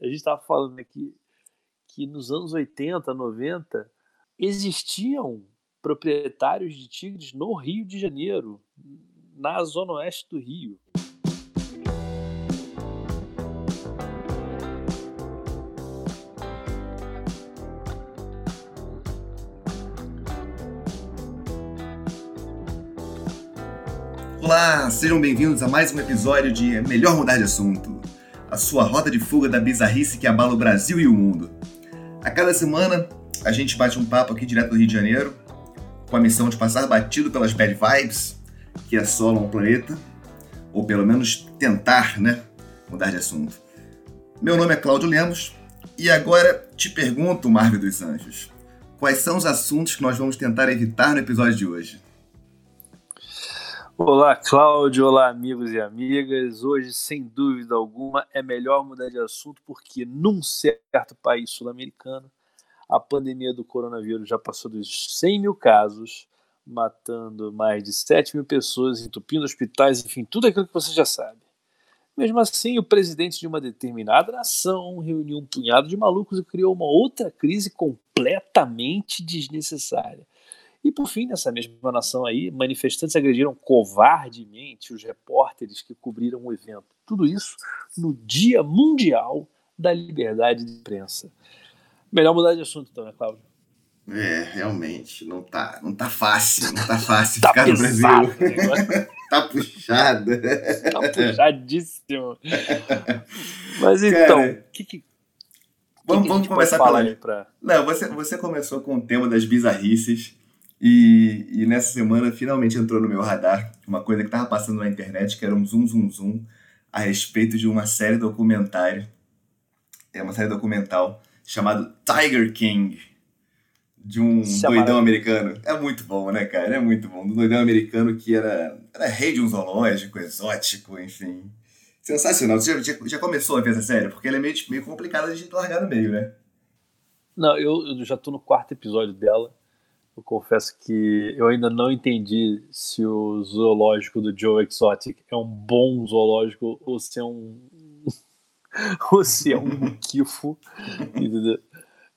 A gente estava falando aqui que nos anos 80, 90, existiam proprietários de tigres no Rio de Janeiro, na zona oeste do Rio. Olá, sejam bem-vindos a mais um episódio de Melhor Mudar de Assunto, a sua rota de fuga da bizarrice que abala o Brasil e o mundo. A cada semana, a gente bate um papo aqui direto do Rio de Janeiro, com a missão de passar batido pelas bad vibes que assolam o planeta, ou pelo menos tentar, né, mudar de assunto. Meu nome é Cláudio Lemos, e agora te pergunto, Marvel dos Anjos, quais são os assuntos que nós vamos tentar evitar no episódio de hoje? Olá, Cláudio. Olá, amigos e amigas. Hoje, sem dúvida alguma, é melhor mudar de assunto porque, num certo país sul-americano, a pandemia do coronavírus já passou dos 100 mil casos, matando mais de 7 mil pessoas, entupindo hospitais, enfim, tudo aquilo que você já sabe. Mesmo assim, o presidente de uma determinada nação reuniu um punhado de malucos e criou uma outra crise completamente desnecessária e por fim, nessa mesma nação aí, manifestantes agrediram covardemente os repórteres que cobriram o evento. Tudo isso no Dia Mundial da Liberdade de Imprensa. Melhor mudar de assunto então, né, Cláudio? É, realmente, não tá, não tá fácil, não tá fácil tá ficar pesado, no Brasil. tá puxado. Tá puxadíssimo. Mas então, o que, que Vamos, que vamos começar pela. Pra... Não, você, você começou com o tema das bizarrices. E, e, nessa semana finalmente entrou no meu radar uma coisa que estava passando na internet, que era um zoom, zoom, zoom, a respeito de uma série documentário. É uma série documental chamada Tiger King, de um Isso é doidão americano. É muito bom, né, cara? É muito bom. Do doidão americano que era, era rei de um zoológico, exótico, enfim. Sensacional. Você já, já, já começou a ver essa série? Porque ela é meio, meio complicada de largar no meio, né? Não, eu, eu já tô no quarto episódio dela. Eu confesso que eu ainda não entendi se o zoológico do Joe Exotic é um bom zoológico ou se é um ou se é um entendeu?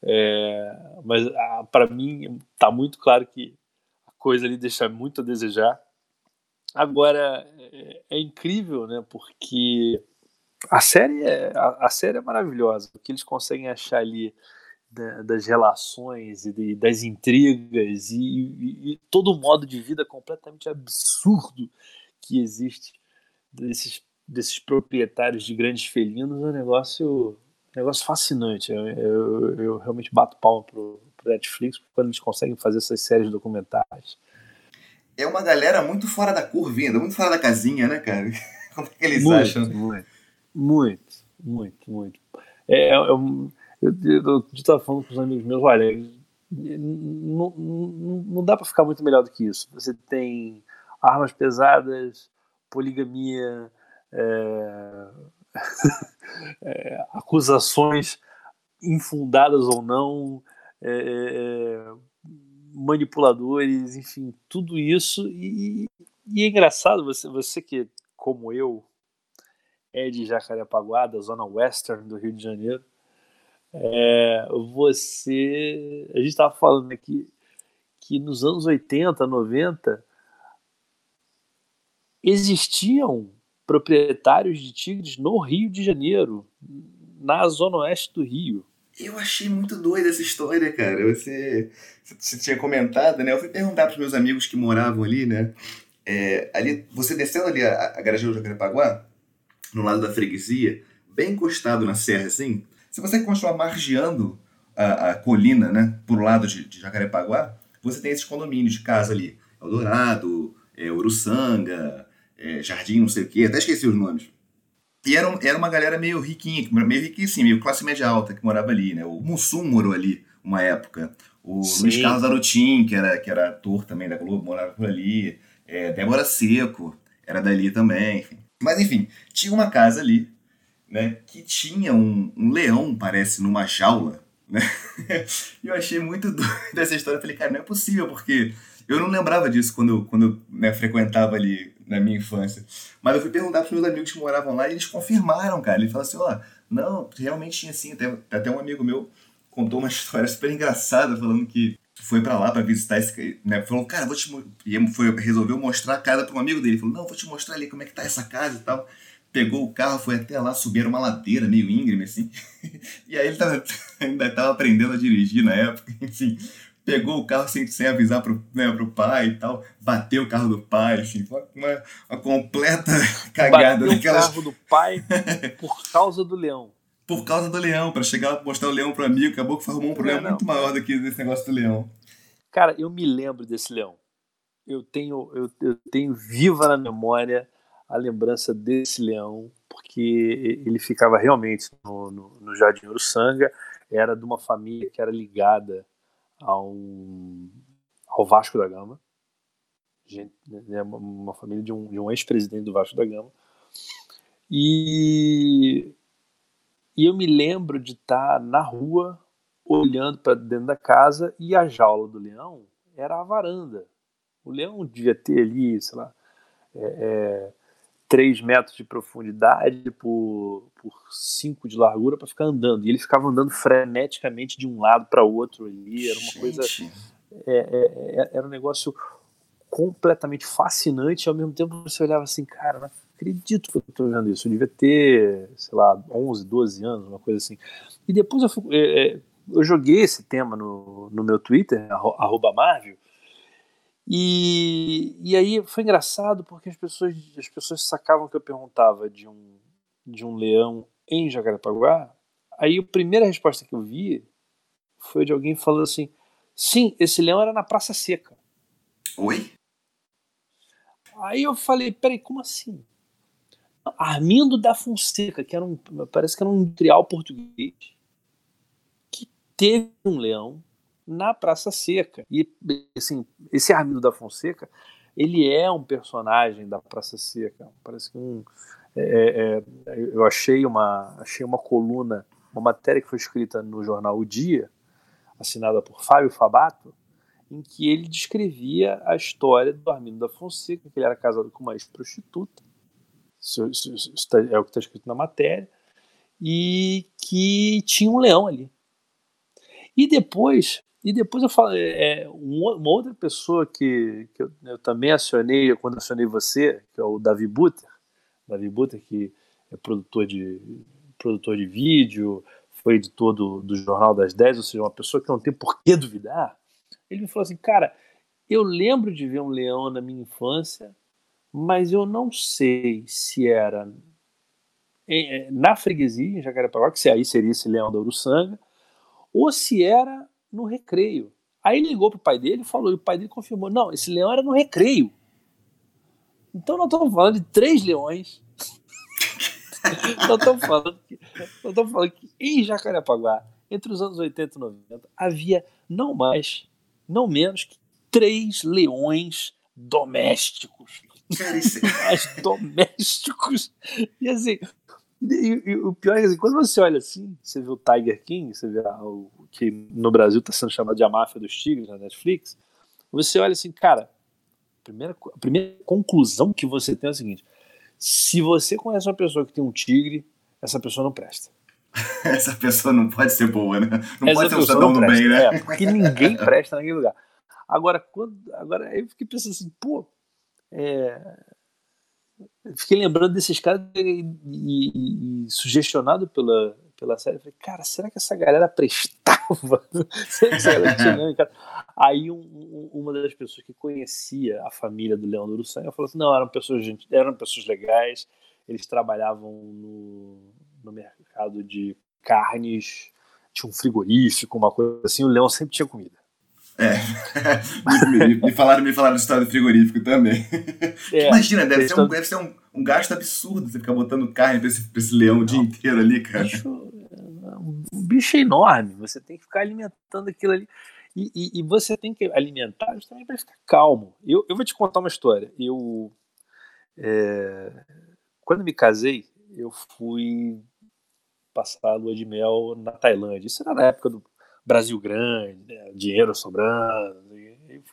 É, mas ah, para mim tá muito claro que a coisa ali deixa muito a desejar. Agora é, é incrível, né? Porque a série é a, a série é maravilhosa, porque eles conseguem achar ali da, das relações e de, das intrigas e, e, e, todo o modo de vida completamente absurdo que existe desses, desses proprietários de grandes felinos é um negócio, um negócio fascinante. Eu, eu, eu realmente bato palma pro, pro Netflix quando eles conseguem fazer essas séries documentais. É uma galera muito fora da curva, muito fora da casinha, né, cara? Como é que eles muito, acham? Muito, muito, muito, muito. É, é um eu, eu, falando com os amigos meus, olha, não, não, não dá para ficar muito melhor do que isso. Você tem armas pesadas, poligamia, é, é, acusações infundadas ou não, é, manipuladores, enfim, tudo isso. E, e, é engraçado, você, você que, como eu, é de Jacarepaguá, da zona western do Rio de Janeiro, é, você. A gente estava falando aqui que nos anos 80, 90 existiam proprietários de tigres no Rio de Janeiro, na zona oeste do Rio. Eu achei muito doida essa história, cara. Você, você tinha comentado, né? Eu fui perguntar para os meus amigos que moravam ali, né? É, ali, você descendo ali a, a garagem do Jacarepaguá, no lado da freguesia, bem encostado na serra, assim, se você continuar margeando a, a colina, né, por lado de, de, Jacarepaguá, você tem esses condomínios de casa ali. Eldorado, é, Uruçanga, é, Jardim não sei o quê, até esqueci os nomes. E era, era uma galera meio riquinha, meio riquinha sim, meio classe média alta que morava ali, né? O Mussum morou ali uma época. O Sim. Luiz Carlos Arotim, que era, que era ator também da Globo, morava por ali. É, Débora Seco era dali também, enfim. Mas enfim, tinha uma casa ali né, que tinha um, um leão, parece, numa jaula, né? E eu achei muito doido essa história. Eu falei, cara, não é possível, porque eu não lembrava disso quando, eu, quando eu né, frequentava ali na minha infância. Mas eu fui perguntar para meus amigos que moravam lá e eles confirmaram, cara. Eles falaram assim, ó, Não, realmente tinha sim. Até, até um amigo meu contou uma história super engraçada, falando que foi para lá para visitar esse né? Falou, cara, vou te e foi resolveu mostrar a casa para um amigo dele. Falou, não, vou te mostrar ali como é que tá essa casa e tal. Pegou o carro, foi até lá, subiram uma ladeira meio íngreme assim. e aí ele tava, ainda estava aprendendo a dirigir na época, enfim. Pegou o carro sem, sem avisar pro, né, pro pai e tal, bateu o carro do pai, assim, uma, uma completa cagada. Bateu daquelas... o carro do pai por causa do leão por causa do leão, para chegar lá mostrar o leão pro amigo, acabou que formou um problema não, muito maior do que desse negócio do leão. Cara, eu me lembro desse leão. Eu tenho, eu, eu tenho viva na memória a lembrança desse leão, porque ele ficava realmente no, no, no Jardim Uruçanga, era de uma família que era ligada ao, ao Vasco da Gama, gente, né, uma família de um, de um ex-presidente do Vasco da Gama, e e eu me lembro de estar na rua, olhando para dentro da casa, e a jaula do leão era a varanda. O leão devia ter ali, sei lá, é, é, 3 metros de profundidade por, por 5 de largura para ficar andando. E ele ficava andando freneticamente de um lado para o outro ali. Era uma Gente. coisa. É, é, é, era um negócio completamente fascinante. E ao mesmo tempo você olhava assim, cara, acredito que eu estou vendo isso. Eu devia ter, sei lá, 11, 12 anos, uma coisa assim. E depois eu, fui, é, é, eu joguei esse tema no, no meu Twitter, arroba Marvel, e, e aí foi engraçado porque as pessoas, as pessoas sacavam que eu perguntava de um, de um leão em Jacarepaguá. Aí a primeira resposta que eu vi foi de alguém falando assim: sim, esse leão era na Praça Seca. Oi? Aí eu falei: peraí, como assim? Armindo da Fonseca, que era um, parece que era um industrial português, que teve um leão na Praça Seca. E assim, esse Armindo da Fonseca, ele é um personagem da Praça Seca. Parece que um, é, é, é, eu achei uma, achei uma coluna, uma matéria que foi escrita no jornal O Dia, assinada por Fábio Fabato, em que ele descrevia a história do Armindo da Fonseca, que ele era casado com uma ex-prostituta, isso, isso, isso tá, é o que está escrito na matéria, e que tinha um leão ali. E depois, e depois eu falei, é, uma outra pessoa que, que eu, eu, também acionei quando acionei você, que é o Davi Buter, Davi Buter que é produtor de produtor de vídeo, foi editor do, do Jornal das 10, ou seja, uma pessoa que não tem por que duvidar. Ele me falou assim, cara, eu lembro de ver um leão na minha infância, mas eu não sei se era na freguesia, em Jacarepaguá, que aí seria esse Leão da Uruçanga, ou se era no recreio. Aí ligou pro pai dele e falou, e o pai dele confirmou, não, esse leão era no recreio. Então nós estamos falando de três leões. nós estamos falando, que, nós estamos falando que em Jacarepaguá, entre os anos 80 e 90, havia não mais, não menos que três leões domésticos. Cara, isso... É domésticos. E assim, e, e, o pior é que assim, quando você olha assim, você vê o Tiger King, você vê o que no Brasil está sendo chamado de A Máfia dos Tigres na Netflix, você olha assim, cara, a primeira, a primeira conclusão que você tem é a seguinte: se você conhece uma pessoa que tem um tigre, essa pessoa não presta. essa pessoa não pode ser boa, né? Não essa pode ser um cidadão do bem, né? É, porque ninguém presta naquele lugar. Agora, quando, agora eu fiquei pensando assim, pô, é, fiquei lembrando desses caras e, e, e, sugestionado pela, pela série. Falei, cara, será que essa galera prestava? será que essa galera tinha cara? Aí um, um, uma das pessoas que conhecia a família do Leão do Uruçanga falou assim: não, eram pessoas, eram pessoas legais, eles trabalhavam no, no mercado de carnes, tinha um frigorífico, uma coisa assim, o Leão sempre tinha comida. É. me, me, falaram, me falaram do estado frigorífico tambem. É, Imagina, deve ser, um, deve ser um, um, gasto absurdo você ficar botando carne pra esse, pra esse leão Não, o dia inteiro ali, cara. Bicho, um bicho enorme, você tem que ficar alimentando aquilo ali. E, e, e você tem que alimentar justamente para ficar calmo. Eu, eu vou te contar uma história. Eu, é, quando me casei, eu fui passar a lua de mel na Tailândia. Isso era na época do Brasil grande, né, dinheiro sobrando. E, e,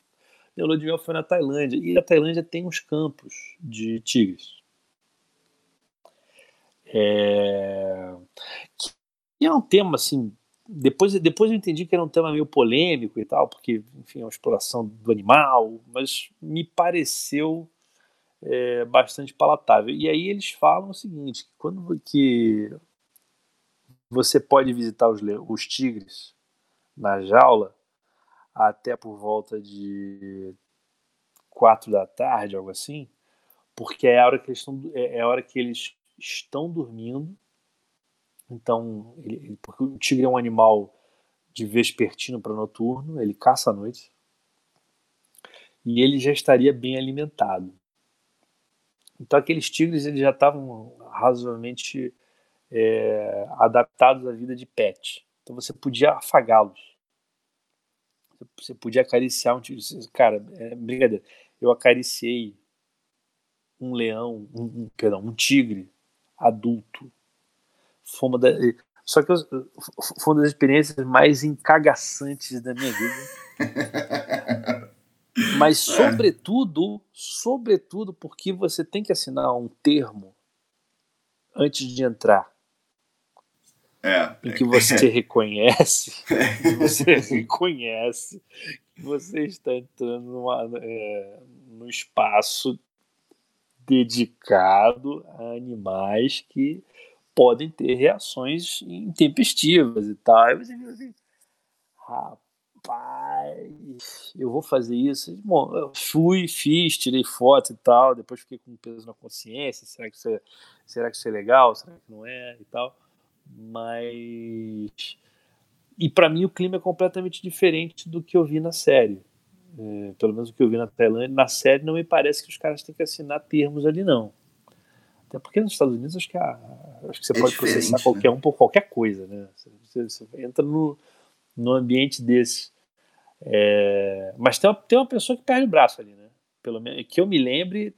minha lua de mel foi na Tailândia. E a Tailândia tem uns campos de tigres. É... Que é um tema assim. Depois, depois eu entendi que era um tema meio polêmico e tal, porque, enfim, é uma exploração do animal, mas me pareceu é, bastante palatável. E aí eles falam o seguinte: que quando que você pode visitar os, os tigres na jaula até por volta de quatro da tarde, algo assim, porque é a hora que eles estão, é, é a hora que eles estão dormindo. Então, ele, porque o tigre é um animal de vespertino para noturno, ele caça à noite. E ele já estaria bem alimentado. Então aqueles tigres eles já estavam razoavelmente é, adaptados à vida de pet. Então você podia afagá-los. Você podia acariciar um tigre. Cara, é brincadeira. Eu acariciei um leão, um, um, perdão, um tigre adulto. Foi uma da, só que foi uma das experiências mais encagaçantes da minha vida. Mas, é. sobretudo, sobretudo porque você tem que assinar um termo antes de entrar. É. Em que você reconhece, você reconhece que você está entrando numa, é, num espaço dedicado a animais que podem ter reações intempestivas e tal. Aí assim, rapaz, eu vou fazer isso. Bom, eu fui, fiz, tirei foto e tal, depois fiquei com peso na consciência, será que isso é, será que isso é legal, será que não é e tal. Mas e para mim o clima é completamente diferente do que eu vi na série. É, pelo menos o que eu vi na Tailândia, na série não me parece que os caras têm que assinar termos ali não. Até porque nos Estados Unidos acho que, a, acho que você é pode processar né? qualquer um por qualquer coisa, né? Você, você entra no, no ambiente desse. É, mas tem uma, tem uma pessoa que perde o braço ali, né? Pelo menos que eu me lembre,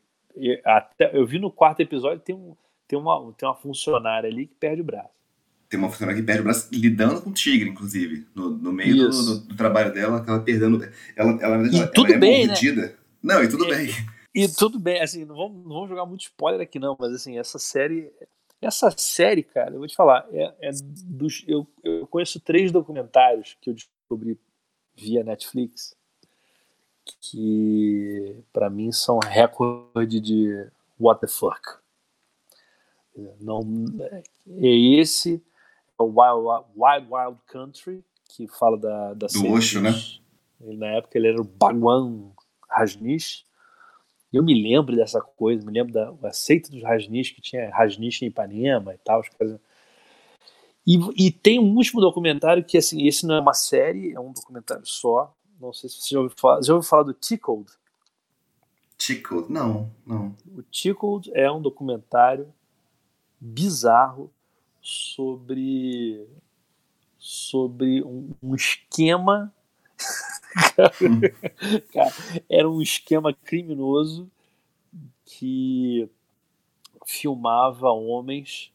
até, eu vi no quarto episódio tem, um, tem, uma, tem uma funcionária ali que perde o braço. Tem uma funcionária que perde o braço lidando com o tigre, inclusive. No, no meio do, do, do, trabalho dela, acaba perdendo. Ela, ela, e ela, tudo ela é bem, mordida. Né? Não, e tudo bem. E tudo bem, assim, não vamos, não vamos jogar muito spoiler aqui, não, mas assim, essa série. Essa série, cara, eu vou te falar, é, é dos, eu, eu conheço três documentários que eu descobri via Netflix, que para mim são recorde de what the fuck. Não, é esse é o Wild, Wild Wild Country, que fala da, da do Osho, né? Na época ele era o Bhagwan Rajneesh. Eu me lembro dessa coisa, me lembro da aceita dos Rajneesh, que tinha Rajneesh em Ipanema e tal. E, e, tem um último documentário que, assim, esse não é uma série, é um documentário só. Não sei se você já ouviu falar. Já ouviu falar do Tickled? Tickled? Não, não. O Tickled é um documentário bizarro sobre sobre um, um esquema hum. cara, era um esquema criminoso que filmava homens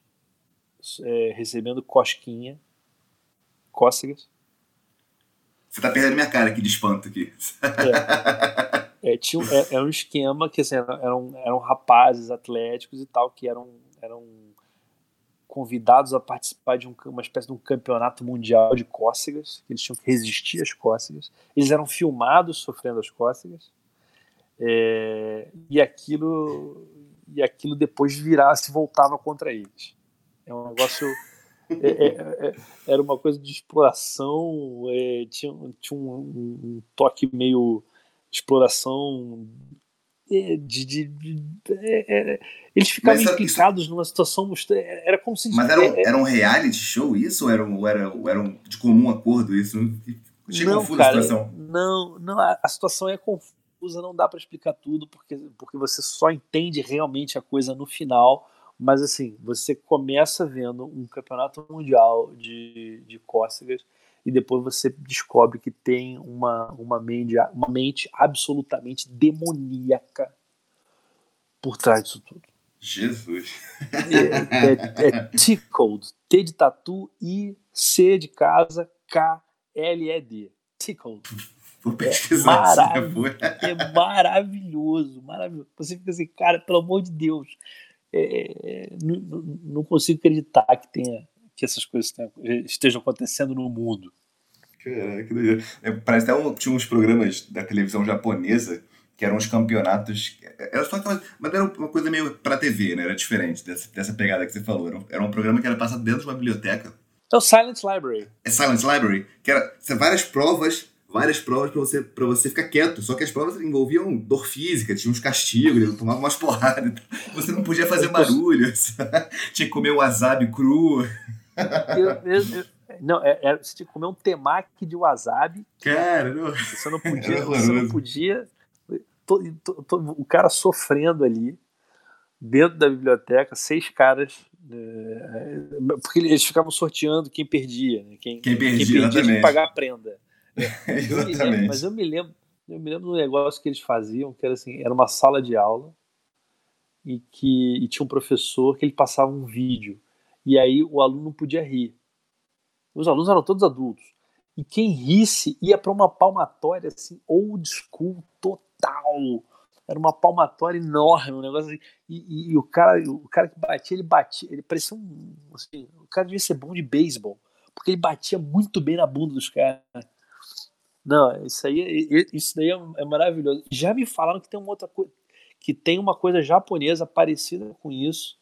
é, recebendo cosquinha, cócegas. Você tá perdendo minha cara aqui de espanto aqui. É, é tinha, é, era um esquema que assim, eram, eram rapazes atléticos e tal que eram, eram convidados a participar de um, uma espécie de um campeonato mundial de cócegas, eles tinham que resistir às cócegas. Eles eram filmados sofrendo as cócegas. É, e aquilo e aquilo depois virava se voltava contra eles. É um negócio. É, é, é, era uma coisa de exploração, é, tinha, tinha um, um, toque meio exploração. É, de, de, de eles ficavam Mas, implicados isso... numa situação. Era como se. Mas era um, era um reality show isso? Ou era, um, era, era um, de comum acordo isso? Achei não, confusa cara, a situação. Não, não a, a situação é confusa, não dá para explicar tudo, porque, porque você só entende realmente a coisa no final mas assim, você começa vendo um campeonato mundial de, de cócegas e depois você descobre que tem uma, uma, mente, uma mente absolutamente demoníaca por trás disso tudo. Jesus! É, é, é tickled, T de tatu, I, C de casa, K, L, E, D. Tickled. Vou pesquisar é, marav é maravilhoso, maravilhoso. Você fica assim, cara, pelo amor de Deus, é, não, não, consigo acreditar que tenha que essas coisas estejam acontecendo no mundo. Caraca. É, parece até um, tinha uns programas da televisão japonesa que eram os campeonatos. Era só aquela, mas era uma coisa meio pra TV, né? Era diferente dessa, dessa pegada que você falou. Era um, era um programa que era passado dentro de uma biblioteca. É o Silent Library. É Silent Library, que era várias provas, várias provas para você, pra você ficar quieto. Só que as provas envolviam dor física, tinha uns castigos, tomava umas porradas. Você não podia fazer barulho, tinha que comer wasabi cru. Eu, eu, eu, não, é, é, você tinha que comer um temaki de wasabi. Cara, não. Você não podia. Você não podia o cara sofrendo ali, dentro da biblioteca, seis caras. É, porque eles ficavam sorteando quem perdia. Né? Quem, quem perdia, quem perdia tinha que pagar a prenda. exatamente. Lembro, mas eu me lembro, eu me lembro do negócio que eles faziam, que era assim, era uma sala de aula e que e tinha um professor que ele passava um vídeo e aí o aluno podia rir. Os alunos eram todos adultos. E quem risse ia para uma palmatória assim, old school total. Era uma palmatória enorme, um negócio assim. E, e, e, o, cara, o cara que batia, ele batia, ele parecia um. Assim, o cara devia ser bom de beisebol, porque ele batia muito bem na bunda dos caras. Não, isso aí, isso daí é, é maravilhoso. Já me falaram que tem uma outra coisa, que tem uma coisa japonesa parecida com isso.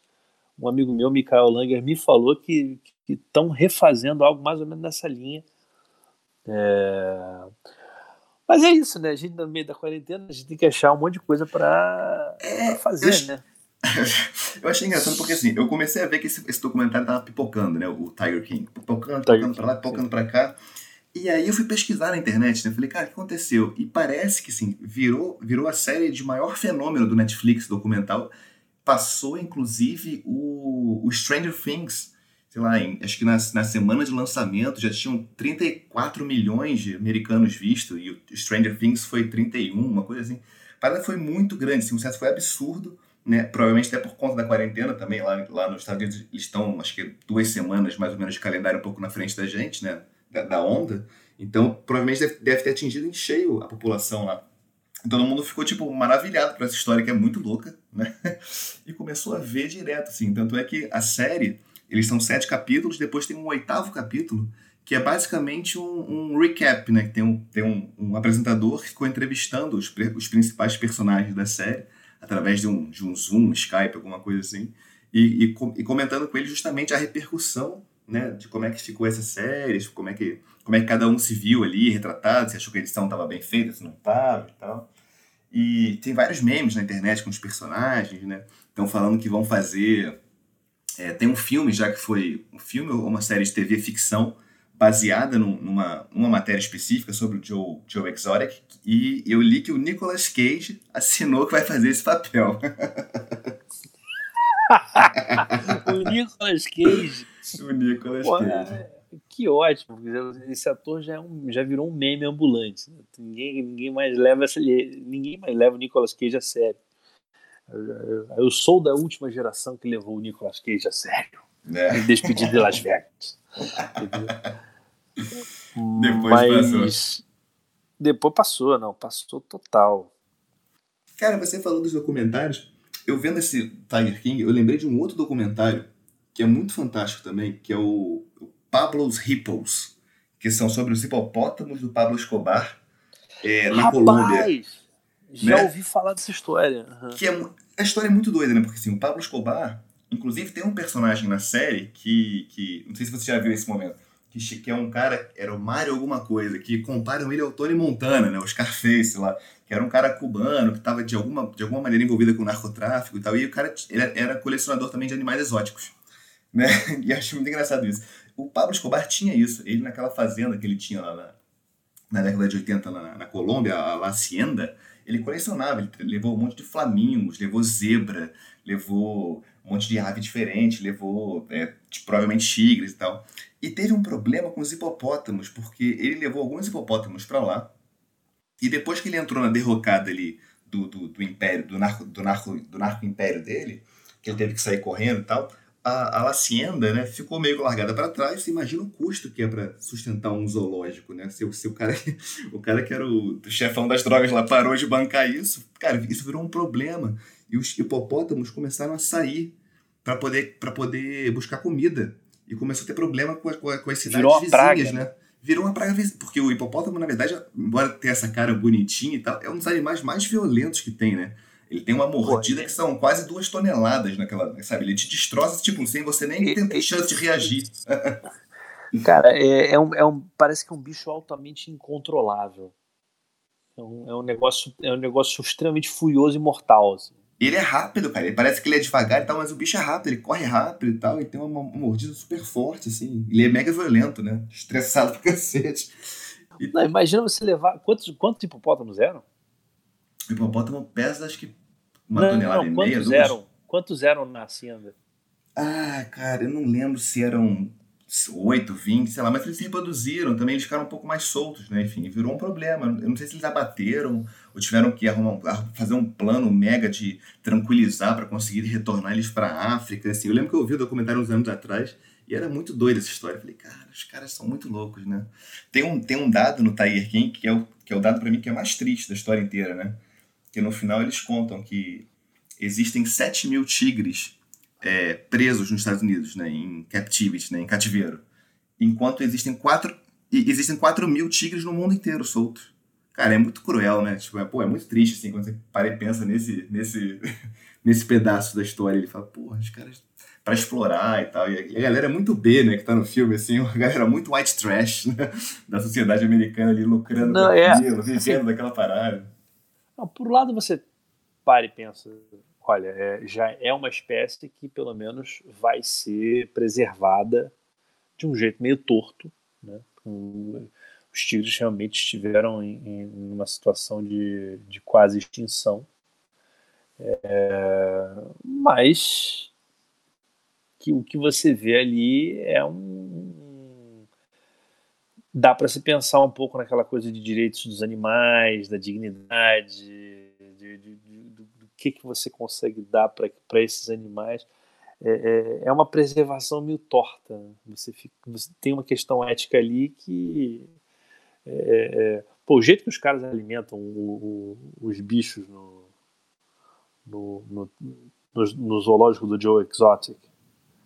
Um amigo meu, Mikael Langer, me falou que estão refazendo algo mais ou menos nessa linha é... Mas é isso, né? A gente, no meio da quarentena, a gente tem que achar um monte de coisa para é, fazer, eu né? eu achei engraçado porque, assim, eu comecei a ver que esse, esse documentário tava pipocando, né? O Tiger King. Pipocando, pipocando pra lá, pipocando pra cá. E aí eu fui pesquisar na internet, né? Falei, cara, o que aconteceu? E parece que, assim, virou, virou a série de maior fenômeno do Netflix documental. Passou, inclusive, o, o Stranger Things sei lá, em, acho que na, na semana de lançamento já tinham 34 milhões de americanos vistos e o Stranger Things foi 31, uma coisa assim. A parada foi muito grande, assim, o sucesso foi absurdo, né? Provavelmente até por conta da quarentena também, lá, lá nos Estados Unidos eles estão, acho que duas semanas mais ou menos de calendário um pouco na frente da gente, né? Da, da onda. Então, provavelmente deve, deve ter atingido em cheio a população lá. Todo mundo ficou, tipo, maravilhado por essa história que é muito louca, né? E começou a ver direto, assim. Tanto é que a série eles são sete capítulos, depois tem um oitavo capítulo, que é basicamente um, um recap, né? Que tem, um, tem um, um, apresentador que ficou entrevistando os, os principais personagens da série, através de um, de um Zoom, Skype, alguma coisa assim, e, e, e comentando com ele justamente a repercussão né, de como é que ficou essa série, como é que, como é que cada um se viu ali retratado, se achou que a edição estava bem feita, se não estava e tal. E tem vários memes na internet com os personagens, né? Estão falando que vão fazer é, tem um filme, já que foi um filme ou uma série de TV ficção baseada num, numa, numa matéria específica sobre o Joe, Joe Exotic, e eu li que o Nicolas Cage assinou que vai fazer esse papel. o Nicolas Cage. O Nicolas Pô, Cage. Que ótimo, esse ator já, é um, já virou um meme ambulante. Ninguém, ninguém mais leva essa, ninguém mais leva o Nicolas Cage a sério. Eu sou da última geração que levou o Nicolas Cage a sério. É. Despedido de Las Vegas. Depois Mas, passou. Depois passou, não. Passou total. Cara, você falou dos documentários. Eu vendo esse Tiger King, eu lembrei de um outro documentário que é muito fantástico também, que é o, o Pablo's Hippos, que são sobre os hipopótamos do Pablo Escobar é, na Rapaz! Colômbia. Já né? ouvi falar dessa história. Uhum. Que é, a história é muito doida, né? Porque assim, o Pablo Escobar, inclusive tem um personagem na série que, que não sei se você já viu esse momento, que, que é um cara, era o Mário alguma coisa, que comparam ele ao Tony Montana, né? O Scarface lá, que era um cara cubano que estava de alguma, de alguma maneira envolvido com narcotráfico e tal, e o cara ele era colecionador também de animais exóticos, né? E acho muito engraçado isso. O Pablo Escobar tinha isso, ele naquela fazenda que ele tinha lá na, na década de 80 na, na Colômbia, a La Hacienda, ele colecionava, ele levou um monte de flamingos, levou zebra, levou um monte de ave diferente, levou é, provavelmente tigres e tal. E teve um problema com os hipopótamos, porque ele levou alguns hipopótamos para lá, e depois que ele entrou na derrocada ali do, do, do império, do narco, do, narco, do narco império dele, que ele teve que sair correndo e tal, a, a hacienda né, ficou meio largada para trás. Você imagina o custo que é para sustentar um zoológico, né? Se, se, o, cara, o cara que era o, chefão das drogas lá parou de bancar isso, cara, isso virou um problema. E os hipopótamos começaram a sair para poder, poder buscar comida. E começou a ter problema com, com, com as cidades Virou vizinhas, praga, né? Virou uma praga vizinha. Porque o hipopótamo, na verdade, embora tenha essa cara bonitinha e tal, é um dos animais mais violentos que tem, né? Ele tem uma mordida Pô, que são quase duas toneladas naquela, sabe? Ele te destroça, tipo, sem você nem ter chance de reagir. Cara, é, é, um, é um, parece que é um bicho altamente incontrolável. É um, é um, negócio, é um negócio extremamente furioso e mortal. Assim. Ele é rápido, cara. Ele parece que ele é devagar e tal, mas o bicho é rápido, ele corre rápido e tal, e tem uma, uma mordida super forte, assim. Ele é mega violento, né? Estressado pra cacete. E... Não, imagina você levar. Quantos, quantos hipopótamos eram? O hipopótamo pesa, acho que uma não, tonelada não, e meia. Quantos eram? Quantos eram na hacienda? Ah, cara, eu não lembro se eram 8, 20, sei lá, mas eles se reproduziram também, eles ficaram um pouco mais soltos, né? Enfim, virou um problema. Eu não sei se eles abateram ou tiveram que arrumar, fazer um plano mega de tranquilizar para conseguir retornar eles para a África. Assim, eu lembro que eu ouvi o documentário uns anos atrás e era muito doido essa história. Eu falei, cara, os caras são muito loucos, né? Tem um, tem um dado no Tiger King que é o, que é o dado para mim que é mais triste da história inteira, né? Que no final eles contam que existem 7 mil tigres é, presos nos Estados Unidos, né, em captivity, né, em cativeiro, enquanto existem 4 existem 4 mil tigres no mundo inteiro soltos. Cara, é muito cruel, né? Tipo, é, pô, é muito triste, assim, quando você para e pensa nesse, nesse, nesse pedaço da história. Ele fala, porra, os caras para explorar e tal. E a galera é muito B, né, que tá no filme, assim, uma galera muito white trash, né, da sociedade americana ali lucrando Não, com é, aquilo, vivendo assim, daquela parada. Não, por um lado você para e pensa, olha, é, já é uma espécie que pelo menos vai ser preservada de um jeito meio torto, né? os tigres realmente estiveram em, em uma situação de, de quase extinção, é, mas que o que você vê ali é um dá para se pensar um pouco naquela coisa de direitos dos animais, da dignidade, de, de, que, que você consegue dar para esses animais. É, é, é, uma preservação meio torta. Né? Você, fica, você tem uma questão ética ali que. É, é, pô, o jeito que os caras alimentam o, o, os bichos no, no, no, no, no zoológico do Joe Exotic.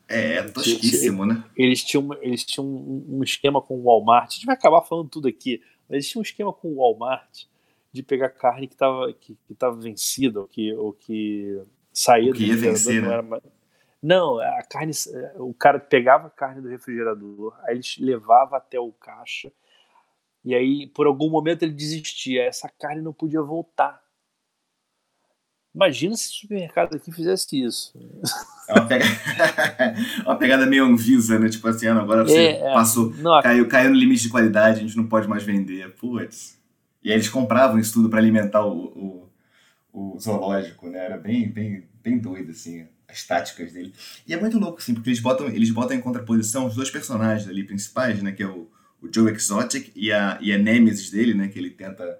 É, tosquíssimo, né? Eles tinham, eles tinham um, um esquema com o Walmart. A gente vai acabar falando tudo aqui, mas eles tinham um esquema com o Walmart de pegar carne que estava que, que tava vencida, ou que, ou que saía que do refrigerador. Vencer, não, né? não, a carne. O cara pegava a carne do refrigerador, aí ele levava até o caixa, e aí, por algum momento, ele desistia. Essa carne não podia voltar. Imagina se o supermercado aqui fizesse isso. É uma pegada, uma pegada meio Anvisa, né? Tipo assim, ah, agora você é, é. passou, não, caiu, caiu no limite de qualidade, a gente não pode mais vender. Putz. E aí eles compravam isso tudo para alimentar o, o, o, zoológico, né? Era bem, bem, bem doido, assim, as táticas dele. E é muito louco, assim, porque eles botam, eles botam em contraposição os dois personagens ali principais, né? Que é o, o Joe Exotic e a, e a Nemesis dele, né? Que ele tenta...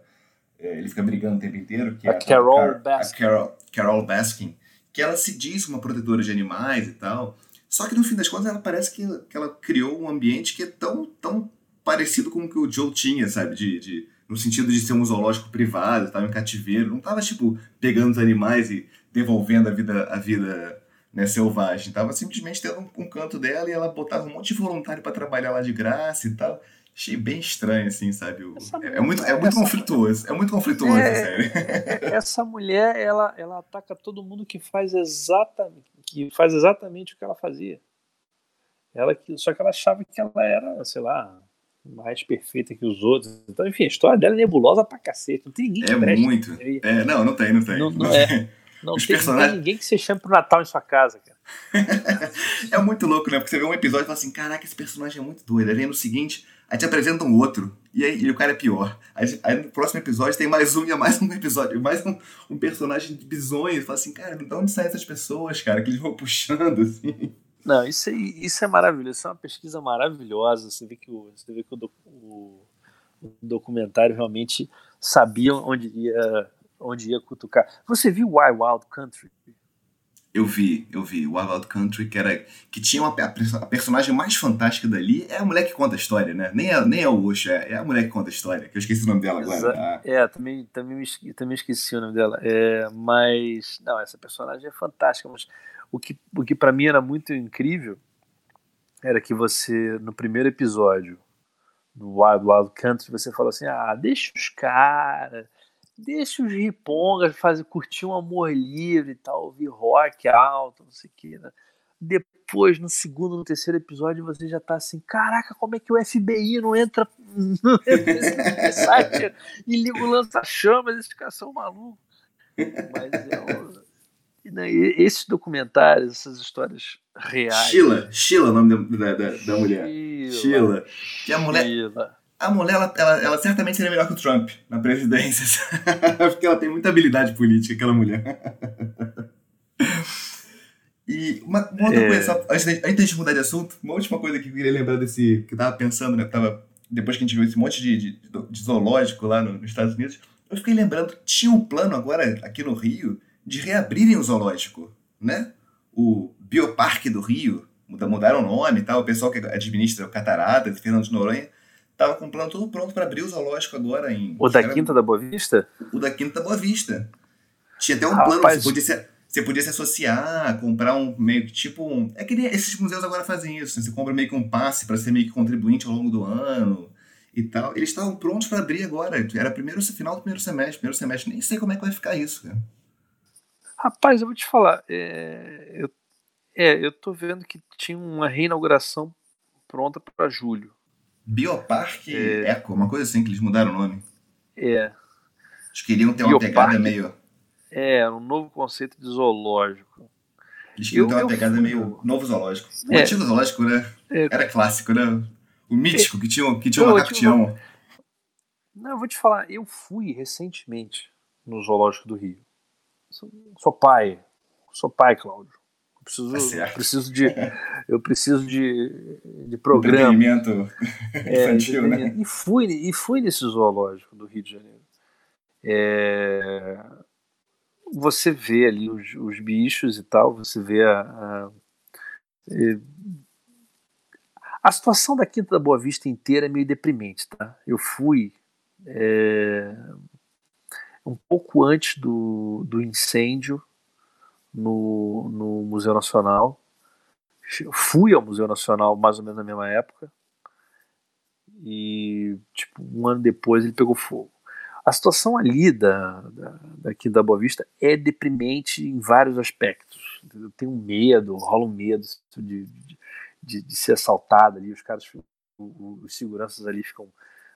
É, ele fica brigando o tempo inteiro. Que a, é a Carol a, Baskin. A Carol, Carol Baskin. Que ela se diz uma protetora de animais e tal. Só que no fim das contas ela parece que, que ela criou um ambiente que é tão, tão parecido com o que o Joe tinha, sabe? De, de no sentido de ser um zoológico privado, estava em cativeiro, não estava tipo pegando os animais e devolvendo a vida a vida né, selvagem, estava simplesmente tendo um, um, canto dela e ela botava um monte de voluntário para trabalhar lá de graça e tal. Achei bem estranho, assim, sabe? O, é, é, muito, é muito conflituoso. É muito conflituoso, é, sério. Essa mulher, ela, ela ataca todo mundo que faz exatamente, que faz exatamente o que ela fazia. Ela, só que ela achava que ela era, sei lá, mais perfeita que os outros. Então, enfim, a história dela é nebulosa pra cacete. Não tem ninguém que É preste, muito. É, não, não tem, não tem. Não, não, não é. Não tem, personagens... ninguém que você chame pro Natal em sua casa, cara. é muito louco, né? Porque você vê um episódio e fala assim: caraca, esse personagem é muito doido. Aí vem no seguinte, aí te apresenta um outro, e aí e o cara é pior. Aí, aí, no próximo episódio tem mais um e é mais um episódio, mais um, um personagem bizonho. E fala assim: cara, de onde saem essas pessoas, cara? Que eles vão puxando, assim. Não, isso, isso é maravilhoso, isso é uma pesquisa maravilhosa. Você vê que o, você vê que o, o, o documentário realmente sabia onde ia, onde ia cutucar. Você viu Wild Wild Country? Eu vi, eu vi. Wild Wild Country, que, era, que tinha uma, a, personagem mais fantástica dali, é a mulher que conta a história, né? Nem é, nem é o Osho, é, é a mulher que conta a história, que eu esqueci o nome dela agora. Ah. É, também, também, me, também esqueci o nome dela. É, mas, não, essa personagem é fantástica, mas O que, o que para mim era muito incrível era que você, no primeiro episódio do Wild Wild Country, você falou assim: ah, deixa os caras, deixa os ripongas fazer, curtir um amor livre e tal, ouvir rock alto, não sei o que. Né? Depois, no segundo, no terceiro episódio, você já tá assim: caraca, como é que o FBI não entra, não entra nesse site e liga o lança-chamas? Esses caras são malucos. Mas é né, esses documentários, essas histórias reais. Sheila, Sheila, o nome da, da, da mulher. Sheila. Que a mulher. Sheila. A mulher, ela, ela, ela, certamente seria melhor que o Trump na presidência. Porque ela tem muita habilidade política, aquela mulher. E uma, uma outra é... coisa, só, antes, de, antes de mudar de assunto, uma última coisa que eu queria lembrar desse. que eu tava pensando, né? Tava, depois que a gente viu esse monte de, de, de zoológico lá no, nos Estados Unidos, eu fiquei lembrando tinha um plano agora aqui no Rio de reabrirem o zoológico, né? O Bioparque do Rio, mudaram o nome e tal, o pessoal que administra o Catarata, de Fernando de Noronha, estava com o plano todo pronto para abrir o zoológico agora em... O da Quinta da Boa Vista? O da Quinta da Boa Vista. Tinha até um Rapaz. plano, você podia, se, você podia se associar, comprar um meio que tipo um... É que nem esses museus agora fazem isso, né? você compra meio que um passe para ser meio que contribuinte ao longo do ano e tal. Eles estavam prontos para abrir agora, era primeiro final do primeiro semestre, primeiro semestre, nem sei como é que vai ficar isso, cara. Rapaz, eu vou te falar. É, eu, é, eu tô vendo que tinha uma reinauguração pronta para julho. Bioparque é, Eco, uma coisa assim que eles mudaram o nome. É. Eles queriam ter uma pegada meio. É, um novo conceito de zoológico. Eles queriam eu, ter uma pegada meio novo zoológico. O é, antigo zoológico, né? É, Era clássico, né? O mítico, é, que tinha, que tinha um macaco Não, eu vou te falar, eu fui recentemente no Zoológico do Rio. Sou pai. Sou pai, Cláudio. Eu preciso, tá preciso de, eu preciso de, de programa. Entretenimento é, infantil, né? E fui, e fui nesse zoológico do Rio de Janeiro. É, você vê ali os, os, bichos e tal, você vê a, a, a, situação da Quinta da Boa Vista inteira é meio deprimente, tá? Eu fui é, um pouco antes do, do incêndio no, no Museu Nacional. Fui ao Museu Nacional mais ou menos na mesma época. E, tipo, um ano depois ele pegou fogo. A situação ali da, da, daqui da Boa Vista é deprimente em vários aspectos. Eu tenho medo, rola um medo de, de, de, ser assaltado ali. Os caras, os seguranças ali ficam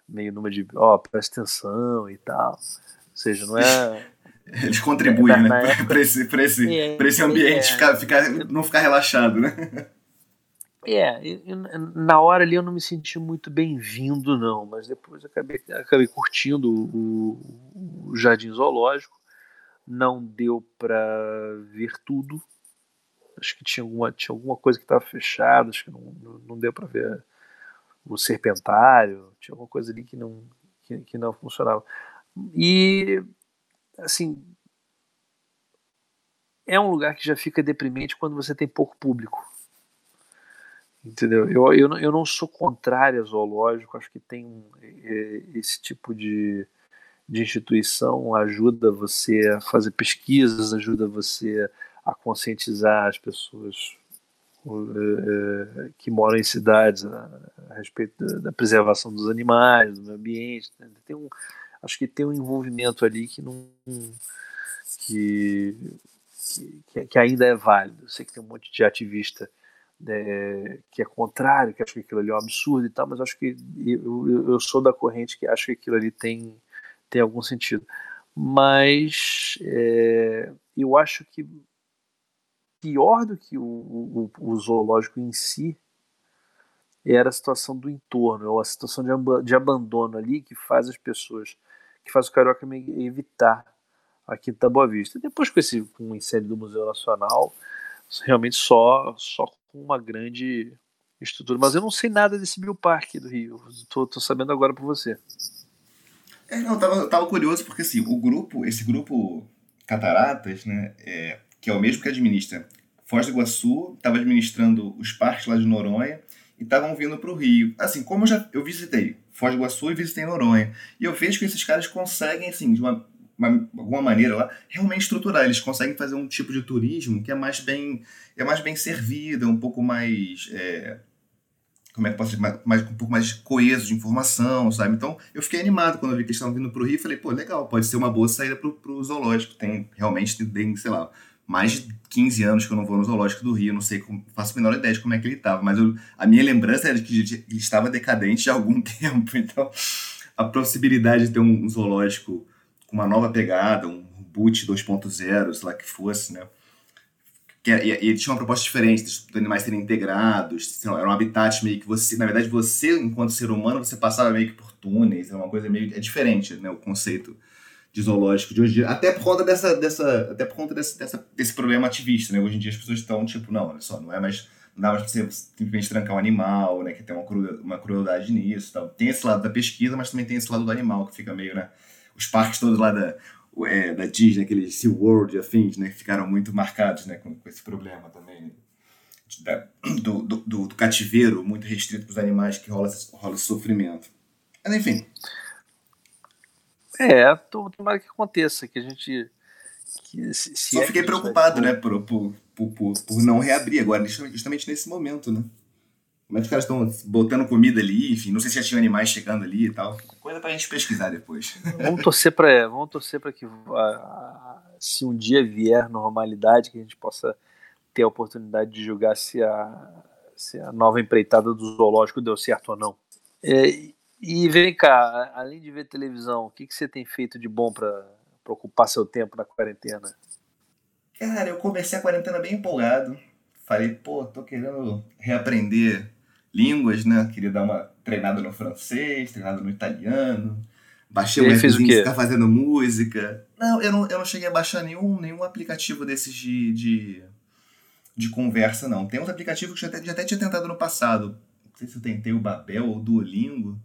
meio numa de, ó, oh, presta atenção e tal. Ou seja, não é. Eles contribuem, é, né? Para esse, pra esse, é, pra esse ambiente é, ficar, ficar, não ficar relaxado, né? É, na hora ali eu não me senti muito bem-vindo, não, mas depois acabei, acabei curtindo o, o Jardim Zoológico. Não deu para ver tudo. Acho que tinha alguma, tinha alguma coisa que estava fechada, acho que não, não deu para ver o serpentário, tinha alguma coisa ali que não, que, que não funcionava. E, assim, é um lugar que já fica deprimente quando você tem pouco público. Entendeu? Eu, eu, eu não sou contrário ao zoológico, acho que tem um, é, esse tipo de, de instituição ajuda você a fazer pesquisas, ajuda você a conscientizar as pessoas é, é, que moram em cidades a, a respeito da, da, preservação dos animais, do meio ambiente. Né? Tem um, acho que tem um envolvimento ali que não que, que, que ainda é válido. Eu sei que tem um monte de ativista né, que é contrário, que acha que aquilo ali é um absurdo e tal, mas acho que eu, eu sou da corrente que acho que aquilo ali tem, tem algum sentido. Mas é, eu acho que pior do que o, o, o zoológico em si era a situação do entorno, ou a situação de, de abandono ali que faz as pessoas que faz o Carioca evitar a Quinta Boa Vista. Depois com esse com o incêndio do Museu Nacional, realmente só só com uma grande estrutura. Mas eu não sei nada desse bioparque do Rio. Tô, tô sabendo agora por você. É, não, eu tava, tava curioso porque assim, o grupo, esse grupo Cataratas, né, é, que é o mesmo que administra Foz do Iguaçu, estava administrando os parques lá de Noronha e estavam vindo para o Rio. Assim, como eu já eu visitei Foz do Iguaçu e visitei Noronha, e eu vejo que esses caras conseguem, assim, de uma uma, alguma maneira lá, realmente estruturar. Eles conseguem fazer um tipo de turismo que é mais bem, é mais bem servido, é um pouco mais. É, como é que posso dizer, mais, mais, um pouco mais coeso de informação, sabe? Então, eu fiquei animado quando eu vi que eles estavam vindo para o Rio. Falei, pô, legal, pode ser uma boa saída para o zoológico. Tem realmente, tem, sei lá, mais de 15 anos que eu não vou no zoológico do Rio. Não sei, faço a menor ideia de como é que ele estava. Mas eu, a minha lembrança era de que ele estava decadente há algum tempo. Então, a possibilidade de ter um zoológico com uma nova pegada, um boot 2.0, sei lá que fosse, né? Que, é, e ele tinha uma proposta diferente, dos animais serem integrados, era um habitat meio que você, na verdade, você, enquanto ser humano, você passava meio que por túneis, é uma coisa meio, é diferente, né, o conceito de zoológico de hoje até por conta dessa, dessa até por conta desse, dessa, desse problema ativista, né, hoje em dia as pessoas estão, tipo, não, olha só, não é mais, não dá mais pra você simplesmente trancar um animal, né, que tem uma, cru, uma crueldade nisso, tal. tem esse lado da pesquisa, mas também tem esse lado do animal, que fica meio, né, os parques todos lá da, é, da Disney, aqueles SeaWorld e afins, né, ficaram muito marcados né, com, com esse problema também. Da, do, do, do, cativeiro muito restrito para os animais que rola, rola esse sofrimento. Mas enfim. É, tomara que aconteça, que a gente. Que, se, se Só é fiquei preocupado, vai... né, por, por, por, por, não reabrir agora, justamente nesse momento, né? Como é que os caras estão botando comida ali, enfim, não sei se já tinha animais chegando ali e tal. Coisa pra gente pesquisar depois. Vamos torcer para vamos torcer para que se um dia vier normalidade, que a gente possa ter a oportunidade de julgar se a, se a nova empreitada do zoológico deu certo ou não. É, e vem cá, além de ver televisão, o que, que você tem feito de bom para ocupar seu tempo na quarentena? Cara, eu comecei a quarentena bem empolgado. Falei, pô, tô querendo reaprender línguas, né? Queria dar uma treinada no francês, treinada no italiano. Baixei um appzinho que ficar fazendo música. Não eu, não, eu não cheguei a baixar nenhum, nenhum aplicativo desses de, de, de conversa, não. Tem uns aplicativos que eu já até, já até tinha tentado no passado. Não sei se eu tentei o Babel ou o Duolingo.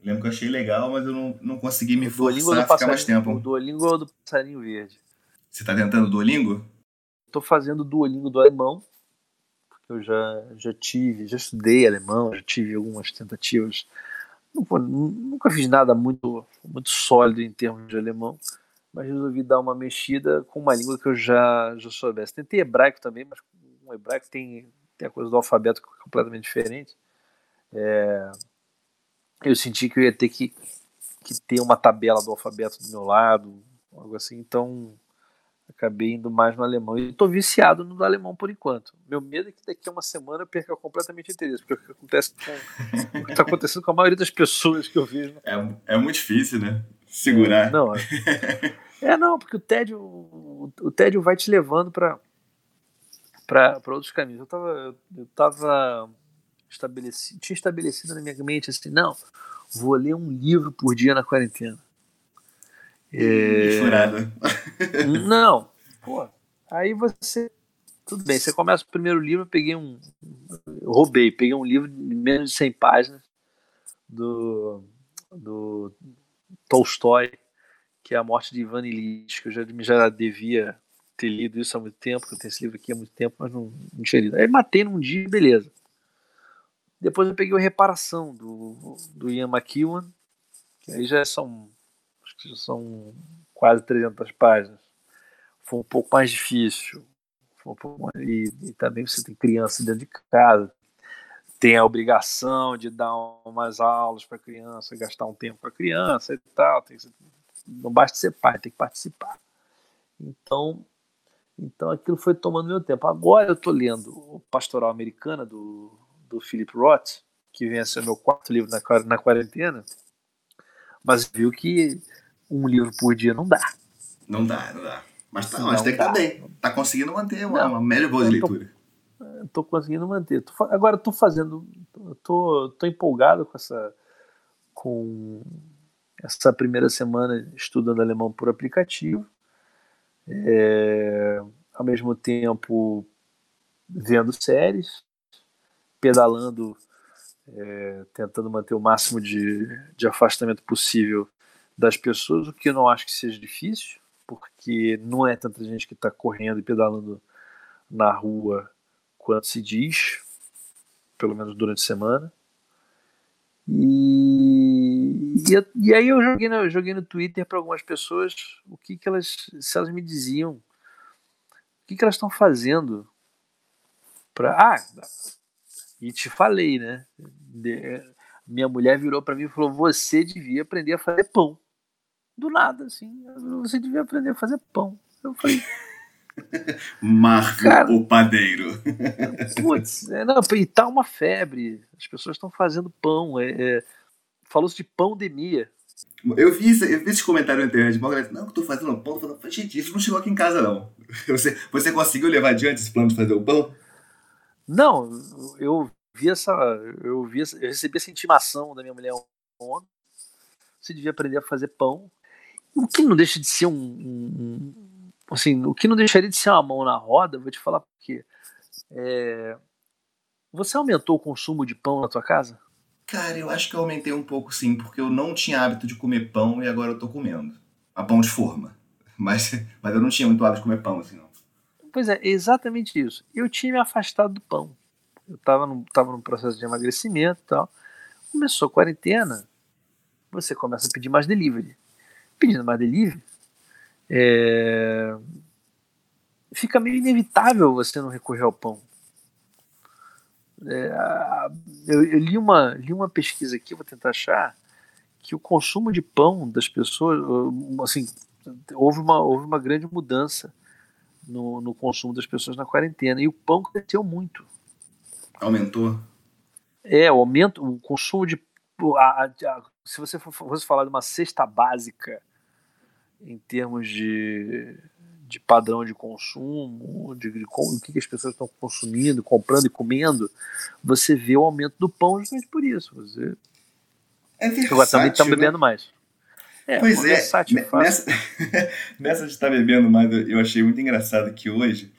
Eu lembro que eu achei legal, mas eu não, não consegui me forçar a ficar mais tempo. O Duolingo ou do Passarinho Verde? Você tá tentando Duolingo? Tô fazendo Duolingo do alemão eu já, já tive, já estudei alemão, já tive algumas tentativas. nunca fiz nada muito, muito sólido em termos de alemão, mas resolvi dar uma mexida com uma língua que eu já, já soubesse. Tentei hebraico também, mas o hebraico tem, tem a coisa do alfabeto completamente diferente. É, eu senti que eu ia ter que, que ter uma tabela do alfabeto do meu lado, algo assim, então acabei indo mais no alemão. E estou viciado no alemão por enquanto. Meu medo é que daqui a uma semana eu perca completamente o interesse, porque é o que acontece com, o que está acontecendo com a maioria das pessoas que eu vejo. É, é muito difícil, né? Segurar. É, não, é, é não, porque o tédio, o, o tédio vai te levando para para outros caminhos. Eu estava eu tava estabelecido, tinha estabelecido na minha mente assim, não, vou ler um livro por dia na quarentena. É... Furado. Não, pô. Aí você. Tudo bem, você começa o primeiro livro, eu peguei um. Eu roubei, peguei um livro de menos de 100 páginas do, do Tolstói, que é A Morte de Ivan Illich, que eu já, já devia ter lido isso há muito tempo, que eu tenho esse livro aqui há muito tempo, mas não, não tinha lido. Aí matei num dia, beleza. Depois eu peguei o Reparação, do, do Ian McEwan, que aí já são que são quase 300 páginas. Foi um pouco mais difícil. Um pouco mais, e, e, também você tem criança dentro de casa, tem a obrigação de dar umas aulas para criança, gastar um tempo com a criança e tal. Tem, não basta ser pai, tem que participar. Então, então aquilo foi tomando meu tempo. Agora eu estou lendo o Pastoral Americana do, do Philip Roth, que vem a ser meu quarto livro na, na quarentena, mas viu que um livro por dia não dá. Não dá, não dá. Mas, tá, mas tem que tá bem. Tá conseguindo manter uma, uma média boa de leitura. Tô, tô conseguindo manter. Tô, agora tô fazendo. Tô, tô empolgado com essa. com essa primeira semana estudando alemão por aplicativo. É, ao mesmo tempo vendo séries, pedalando, é, tentando manter o máximo de, de afastamento possível das pessoas, o que eu não acho que seja difícil, porque não é tanta gente que está correndo e pedalando na rua quanto se diz, pelo menos durante a semana. E, E, e aí eu joguei, no, joguei no Twitter para algumas pessoas o que, que elas, se elas me diziam, o que, que elas estão fazendo para. Ah, e te falei, né? De, minha mulher virou para mim e falou: você devia aprender a fazer pão. Do nada, assim, você devia aprender a fazer pão. Eu falei. Marco Cara, o padeiro. Putz, é, não, e tá uma febre. As pessoas estão fazendo pão. É, é, Falou-se de pandemia. Eu vi, eu vi esse comentário internet. Uma galera, não, que eu tô fazendo pão. Eu falei, gente, isso não chegou aqui em casa, não. Você, você conseguiu levar adiante esse plano de fazer o pão? Não, eu vi essa. Eu, vi, eu recebi essa intimação da minha mulher ontem. Você devia aprender a fazer pão. O que não deixa de ser um, um, um assim, o que não deixaria de ser uma mão na roda, vou te falar por quê. É, você aumentou o consumo de pão na tua casa? Cara, eu acho que eu aumentei um pouco sim, porque eu não tinha hábito de comer pão e agora eu tô comendo. A pão de forma. Mas, mas eu não tinha muito hábito de comer pão assim, não. Pois é, exatamente isso. Eu tinha me afastado do pão. Eu tava num, tava num processo de emagrecimento e tal. Começou a quarentena, você começa a pedir mais delivery. Pedindo mais delivery, é... fica meio inevitável você não recorrer ao pão. É, eu, eu, li, uma, li uma pesquisa aqui, vou tentar achar, que o consumo de pão das pessoas, assim, houve uma, houve uma grande mudança no, no consumo das pessoas na quarentena. E o pão cresceu muito. Aumentou? É, o aumento, o consumo de. A, a, se você fosse falar de uma cesta básica em termos de de padrão de consumo, de, de, de o que, as pessoas estão consumindo, comprando e comendo, você vê o aumento do pão justamente por isso. Você é versátil, também estão né? bebendo mais. É, pois é, versátil, nessa, nessa de estar tá bebendo mais, eu achei muito engraçado que hoje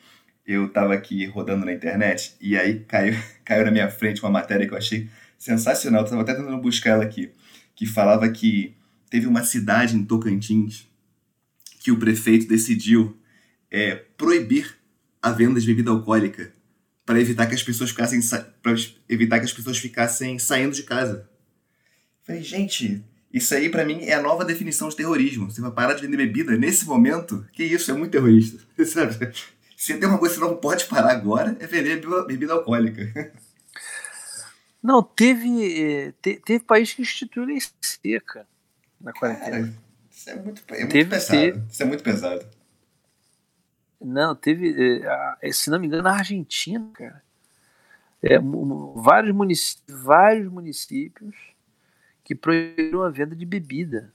eu estava aqui rodando na internet e aí caiu, caiu na minha frente uma matéria que eu achei sensacional, estava até tentando buscar ela aqui, que falava que teve uma cidade em Tocantins que o prefeito decidiu é, proibir a venda de bebida alcoólica para evitar que as pessoas ficassem para evitar que as pessoas ficassem saindo de casa. Falei, gente, isso aí para mim é a nova definição de terrorismo. Você vai parar de vender bebida nesse momento? Que isso, é muito terrorista. Sabe? Se tem uma coisa que você não pode parar agora, é vender bebida alcoólica. Não, teve, eh, te, teve país que instituiu lei seca na quarentena. Cara, isso é muito, é muito teve, pesado. Teve, isso é muito pesado. Não, teve, é, se não me engano, na Argentina, cara. É, vários, municípios, vários municípios que proibiram a venda de bebida.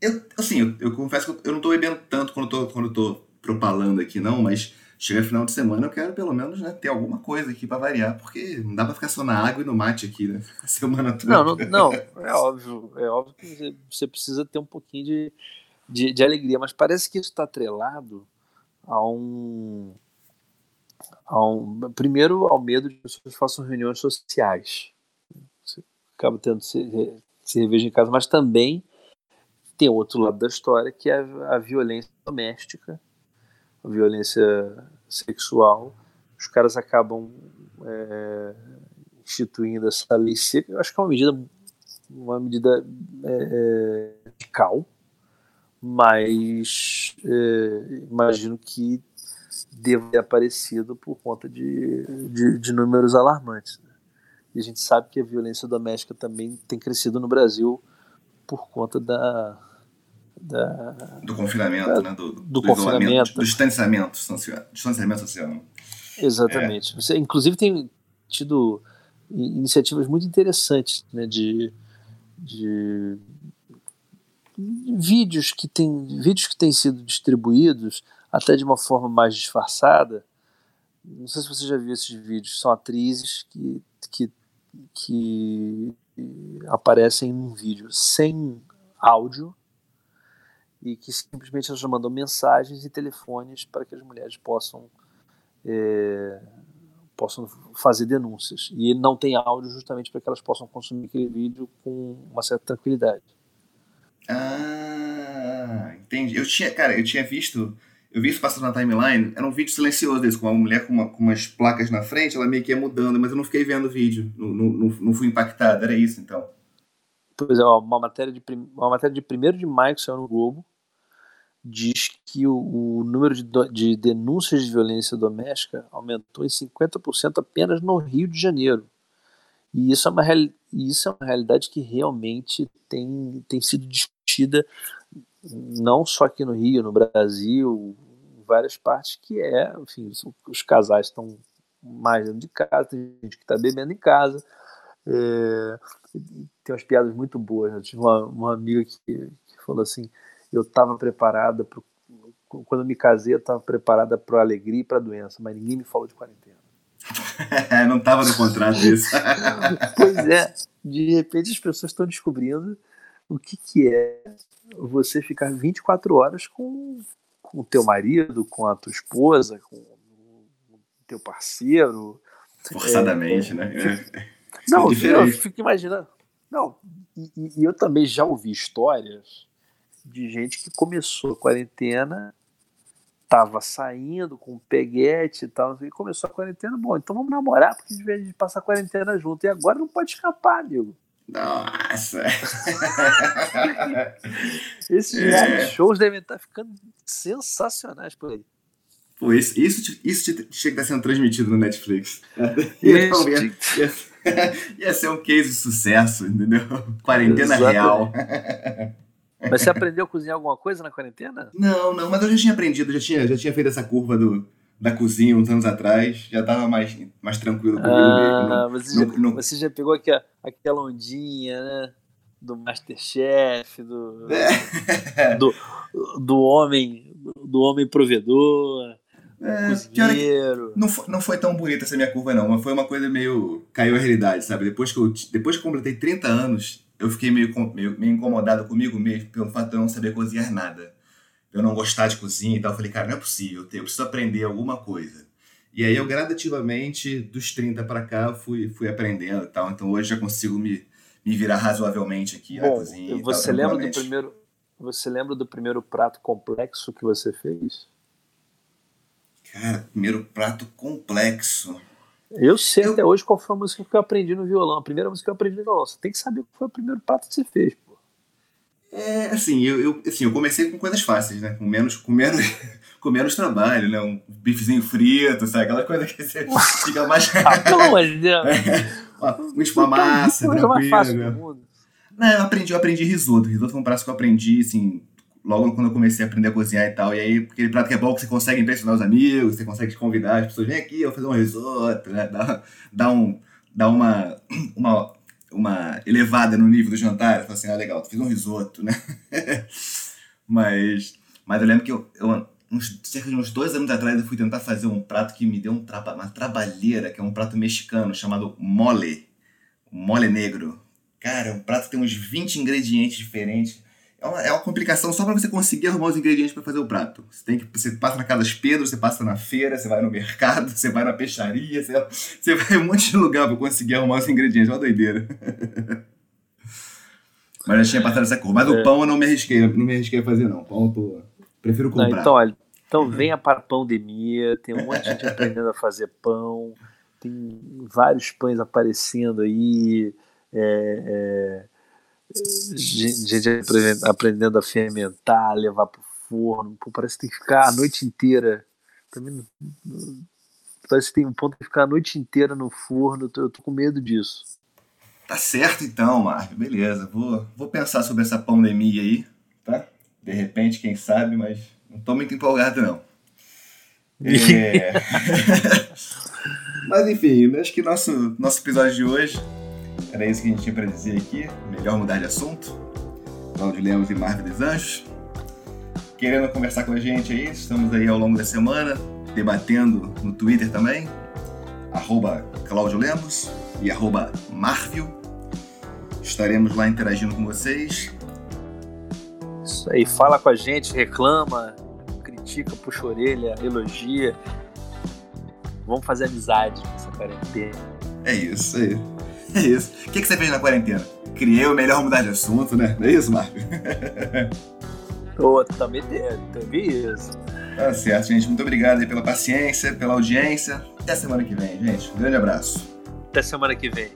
Eu, assim, eu, eu confesso que eu não estou bebendo tanto quando tô, quando eu tô propalando aqui, não, mas chega final de semana eu quero pelo menos né, ter alguma coisa aqui para variar, porque não dá para ficar só na água e no mate aqui, né? A semana toda. Não, não, não, é óbvio, é óbvio que você precisa ter um pouquinho de de, de alegria, mas parece que isso está atrelado a um, a um. Primeiro, ao medo de que as pessoas façam reuniões sociais. Acaba tendo se reveja em casa, mas também tem outro lado da história que é a, a violência doméstica, a violência sexual. Os caras acabam é, instituindo essa lei seca. Eu acho que é uma medida, uma medida é radical, mas é, imagino que deva ter aparecido por conta de, de, de números alarmantes. Né? E a gente sabe que a violência doméstica também tem crescido no Brasil por conta da. da do confinamento, da, né? Do, do, do confinamento. Do distanciamento, distanciamento social. Exatamente. É. Você, inclusive, tem tido iniciativas muito interessantes né, de, de vídeos que têm vídeos que têm sido distribuídos até de uma forma mais disfarçada. Não sei se você já viu esses vídeos. São atrizes que, que, que aparecem num vídeo sem áudio e que simplesmente elas mandam mensagens e telefones para que as mulheres possam é, possam fazer denúncias. E não tem áudio justamente para que elas possam consumir aquele vídeo com uma certa tranquilidade. Ah, entendi. Eu tinha, cara, eu tinha visto. Eu vi isso passando na timeline. Era um vídeo silencioso desse, com uma mulher com, uma, com umas placas na frente, ela meio que ia mudando, mas eu não fiquei vendo o vídeo. Não, não, não fui impactado. Era isso então. por exemplo, uma matéria de, uma matéria de 1 de maio que saiu no Globo diz que o, o número de, de, denúncias de violência doméstica aumentou em 50% apenas no Rio de Janeiro. E isso é uma, isso é uma realidade que realmente tem, tem sido discutida não só aqui no Rio, no Brasil, em várias partes, que é, enfim, os casais estão mais dentro de casa, tem gente que está bebendo em casa. É, tem umas piadas muito boas. Né? Eu tive uma, uma amiga que, que falou assim: eu estava preparada pro, quando me casei, eu estava preparada para a alegria e para a doença, mas ninguém me falou de quarentena. não estava no contrato isso. pois é, de repente as pessoas estão descobrindo o que, que é você ficar 24 horas com, o teu marido, com a tua esposa, com o teu parceiro. Forçadamente, é, né? É. Não, é eu fico imaginando. Não, e, e, eu também já ouvi histórias de gente que começou a quarentena, tava saindo com peguete e tal, e começou a quarentena, bom, então vamos namorar, porque de vez de passar a quarentena junto, e agora não pode escapar, amigo. Nossa! Esses é. shows devem estar ficando sensacionais por aí. Pô, isso, isso, isso tinha que estar sendo transmitido no Netflix. Ia, ia, ia, ser um case de sucesso, entendeu? Quarentena Exatamente. real. Mas você aprendeu a cozinhar alguma coisa na quarentena? Não, não, mas eu já tinha aprendido, já tinha, já tinha feito essa curva do, da cozinha uns anos atrás, já estava mais, mais tranquilo comigo ah, mesmo. você, já, você já pegou aqui, aquela ondinha, né? Do Masterchef, do, é. do, do homem do homem provedor. É, cozinheiro. Não foi, não foi tão bonita essa minha curva, não, mas foi uma coisa meio. caiu a realidade, sabe? Depois que eu, depois que eu completei 30 anos, eu fiquei meio, meio, meio incomodado comigo mesmo pelo fato de eu não saber cozinhar nada. Eu não gostar de cozinha e tal. Eu falei, cara, não é possível, eu preciso aprender alguma coisa. E aí eu gradativamente, dos 30 para cá, fui, fui aprendendo e tal. Então hoje já consigo me, me virar razoavelmente aqui Bom, na cozinha. Você tal, lembra do primeiro. Você lembra do primeiro prato complexo que você fez? Cara, primeiro prato complexo. Eu sei eu... até hoje qual foi a música que eu aprendi no violão. A primeira música que eu aprendi no violão. Você tem que saber qual foi o primeiro prato que você fez, pô. É, assim, eu, eu, assim, eu comecei com coisas fáceis, né? Com menos, com menos, com menos trabalho, né? Um bifezinho frito, sabe? Aquela coisa que você fica mais. ah, pelo amor de Deus. É, uma massa, tranquilo. mais fácil do mundo. Não, eu aprendi, eu aprendi risoto. Risoto foi um prato que eu aprendi, assim, logo quando eu comecei a aprender a cozinhar e tal. E aí, aquele prato que é bom que você consegue impressionar os amigos, você consegue convidar as pessoas, vem aqui, eu vou fazer um risoto, né? Dá, dá, um, dá uma, uma, uma elevada no nível do jantar. Fala assim, ah, legal, tu fiz um risoto, né? mas, mas eu lembro que eu, eu uns, cerca de uns dois anos atrás eu fui tentar fazer um prato que me deu um traba, uma trabalheira, que é um prato mexicano chamado mole. Mole negro. Cara, é um prato que tem uns 20 ingredientes diferentes é uma, é uma complicação só para você conseguir arrumar os ingredientes para fazer o prato. Você tem que você passa na casa das Pedro, você passa na feira, você vai no mercado, você vai na peixaria, você, você vai em um monte de lugar para conseguir arrumar os ingredientes. É uma doideira. Mas já tinha passado essa cor. Mas é. o pão eu não me arrisquei, não me arrisquei a fazer não. Pão eu tô, prefiro comprar. Não, então, olha, então venha para a pandemia, tem um monte de gente aprendendo a fazer pão, tem vários pães aparecendo aí. É, é, gente aprendendo a fermentar, levar pro forno. Pô, parece que tem que ficar a noite inteira. Também parece que tem um ponto de ficar a noite inteira no forno. Eu tô, eu tô com medo disso. Tá certo então, Marco. Beleza. Vou, vou pensar sobre essa pandemia aí, tá? De repente, quem sabe, mas não tô muito empolgado, não. É... mas enfim, acho que nosso, nosso episódio de hoje era isso que a gente tinha para dizer aqui. Melhor mudar de assunto. Cláudio Lemos e Marvel dos Anjos. Querendo conversar com a gente aí, estamos aí ao longo da semana, debatendo no Twitter também. Arroba Cláudio Lemos e arroba Marvel. Estaremos lá interagindo com vocês. Isso aí, fala com a gente, reclama, critica, puxa a orelha, elogia. Vamos fazer amizade nessa quarentena. É isso aí. É isso. O que, que você fez na quarentena? Criei o melhor mudar de assunto, né? Não é isso, Marco? Pô, também teve isso. Tá certo, gente. Muito obrigado aí pela paciência, pela audiência. Até semana que vem, gente. Um grande abraço. Até semana que vem.